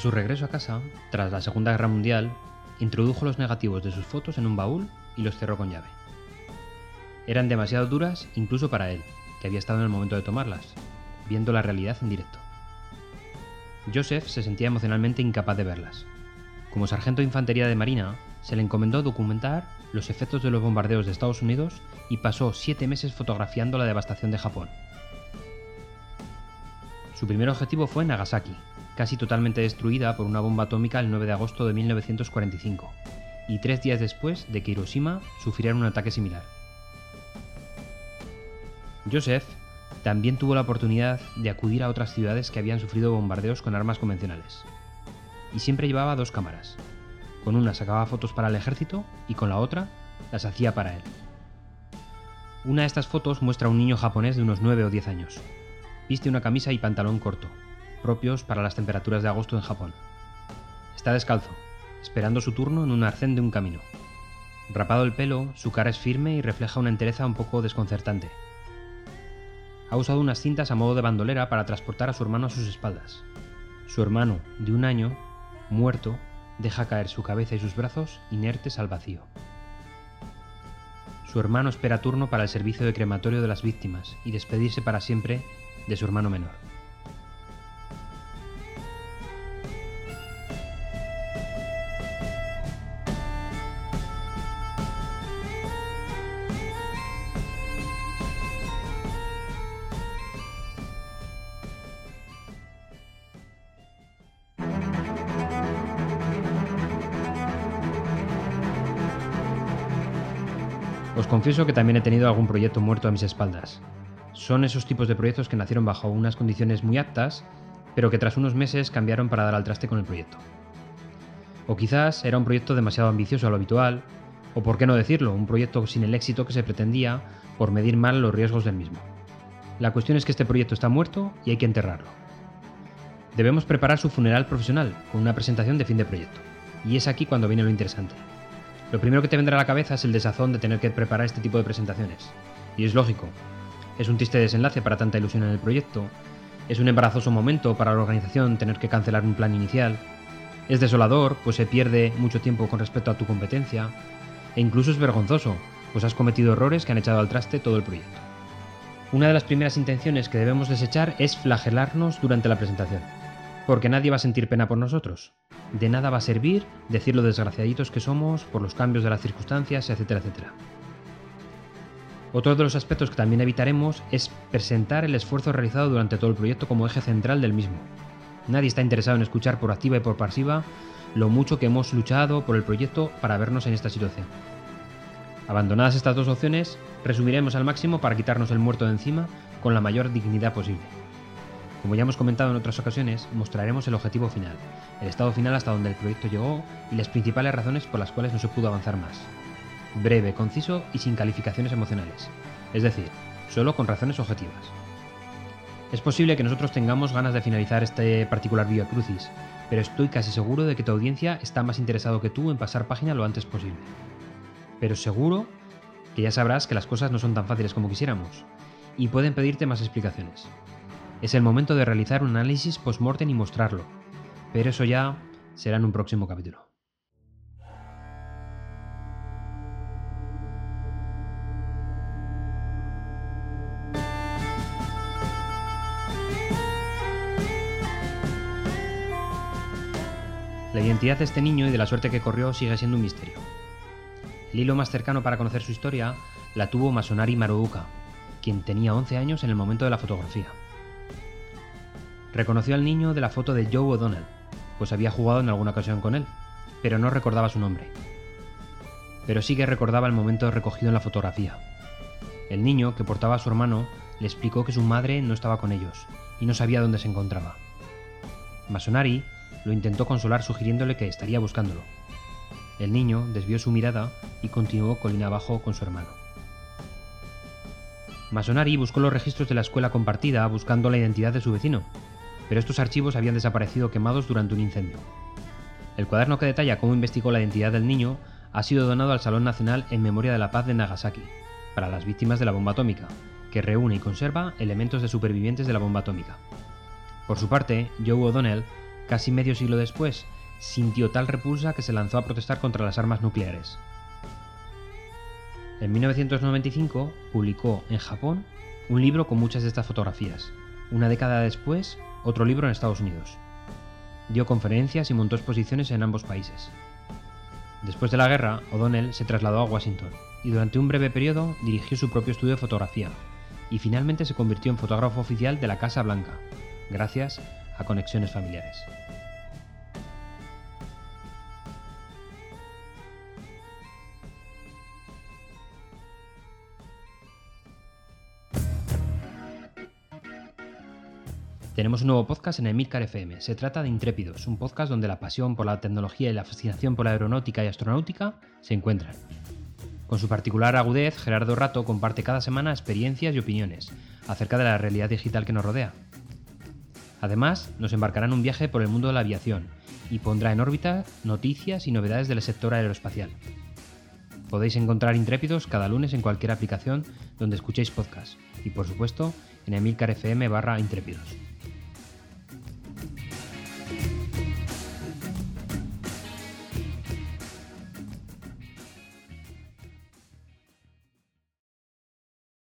su regreso a casa, tras la Segunda Guerra Mundial, introdujo los negativos de sus fotos en un baúl y los cerró con llave. Eran demasiado duras incluso para él, que había estado en el momento de tomarlas, viendo la realidad en directo. Joseph se sentía emocionalmente incapaz de verlas. Como sargento de infantería de marina, se le encomendó documentar los efectos de los bombardeos de Estados Unidos y pasó siete meses fotografiando la devastación de Japón. Su primer objetivo fue Nagasaki, casi totalmente destruida por una bomba atómica el 9 de agosto de 1945, y tres días después de que Hiroshima sufriera un ataque similar. Joseph también tuvo la oportunidad de acudir a otras ciudades que habían sufrido bombardeos con armas convencionales. Y siempre llevaba dos cámaras. Con una sacaba fotos para el ejército y con la otra las hacía para él. Una de estas fotos muestra a un niño japonés de unos 9 o 10 años. Viste una camisa y pantalón corto, propios para las temperaturas de agosto en Japón. Está descalzo, esperando su turno en un arcén de un camino. Rapado el pelo, su cara es firme y refleja una entereza un poco desconcertante. Ha usado unas cintas a modo de bandolera para transportar a su hermano a sus espaldas. Su hermano, de un año, muerto, deja caer su cabeza y sus brazos inertes al vacío. Su hermano espera turno para el servicio de crematorio de las víctimas y despedirse para siempre de su hermano menor. Os confieso que también he tenido algún proyecto muerto a mis espaldas. Son esos tipos de proyectos que nacieron bajo unas condiciones muy aptas, pero que tras unos meses cambiaron para dar al traste con el proyecto. O quizás era un proyecto demasiado ambicioso a lo habitual, o por qué no decirlo, un proyecto sin el éxito que se pretendía por medir mal los riesgos del mismo. La cuestión es que este proyecto está muerto y hay que enterrarlo. Debemos preparar su funeral profesional con una presentación de fin de proyecto. Y es aquí cuando viene lo interesante. Lo primero que te vendrá a la cabeza es el desazón de tener que preparar este tipo de presentaciones. Y es lógico. Es un triste desenlace para tanta ilusión en el proyecto. Es un embarazoso momento para la organización tener que cancelar un plan inicial. Es desolador, pues se pierde mucho tiempo con respecto a tu competencia. E incluso es vergonzoso, pues has cometido errores que han echado al traste todo el proyecto. Una de las primeras intenciones que debemos desechar es flagelarnos durante la presentación, porque nadie va a sentir pena por nosotros. De nada va a servir decir lo desgraciaditos que somos por los cambios de las circunstancias, etcétera, etcétera. Otro de los aspectos que también evitaremos es presentar el esfuerzo realizado durante todo el proyecto como eje central del mismo. Nadie está interesado en escuchar por activa y por pasiva lo mucho que hemos luchado por el proyecto para vernos en esta situación. Abandonadas estas dos opciones, resumiremos al máximo para quitarnos el muerto de encima con la mayor dignidad posible. Como ya hemos comentado en otras ocasiones, mostraremos el objetivo final, el estado final hasta donde el proyecto llegó y las principales razones por las cuales no se pudo avanzar más. Breve, conciso y sin calificaciones emocionales, es decir, solo con razones objetivas. Es posible que nosotros tengamos ganas de finalizar este particular Via Crucis, pero estoy casi seguro de que tu audiencia está más interesado que tú en pasar página lo antes posible. Pero seguro que ya sabrás que las cosas no son tan fáciles como quisiéramos, y pueden pedirte más explicaciones. Es el momento de realizar un análisis post-mortem y mostrarlo, pero eso ya será en un próximo capítulo. La identidad de este niño y de la suerte que corrió sigue siendo un misterio. El hilo más cercano para conocer su historia la tuvo Masonari Maruuka, quien tenía 11 años en el momento de la fotografía. Reconoció al niño de la foto de Joe O'Donnell, pues había jugado en alguna ocasión con él, pero no recordaba su nombre. Pero sí que recordaba el momento recogido en la fotografía. El niño, que portaba a su hermano, le explicó que su madre no estaba con ellos y no sabía dónde se encontraba. Masonari lo intentó consolar sugiriéndole que estaría buscándolo. El niño desvió su mirada y continuó colina abajo con su hermano. Masonari buscó los registros de la escuela compartida buscando la identidad de su vecino, pero estos archivos habían desaparecido quemados durante un incendio. El cuaderno que detalla cómo investigó la identidad del niño ha sido donado al Salón Nacional en Memoria de la Paz de Nagasaki, para las víctimas de la bomba atómica, que reúne y conserva elementos de supervivientes de la bomba atómica. Por su parte, Joe O'Donnell Casi medio siglo después, sintió tal repulsa que se lanzó a protestar contra las armas nucleares. En 1995 publicó en Japón un libro con muchas de estas fotografías. Una década después, otro libro en Estados Unidos. Dio conferencias y montó exposiciones en ambos países. Después de la guerra, O'Donnell se trasladó a Washington y durante un breve periodo dirigió su propio estudio de fotografía y finalmente se convirtió en fotógrafo oficial de la Casa Blanca, gracias a conexiones familiares. Tenemos un nuevo podcast en Emilcar FM. Se trata de Intrépidos, un podcast donde la pasión por la tecnología y la fascinación por la aeronáutica y astronáutica se encuentran. Con su particular agudez, Gerardo Rato comparte cada semana experiencias y opiniones acerca de la realidad digital que nos rodea. Además, nos embarcará en un viaje por el mundo de la aviación y pondrá en órbita noticias y novedades del sector aeroespacial. Podéis encontrar Intrépidos cada lunes en cualquier aplicación donde escuchéis podcast y por supuesto en Emilcar FM barra Intrépidos.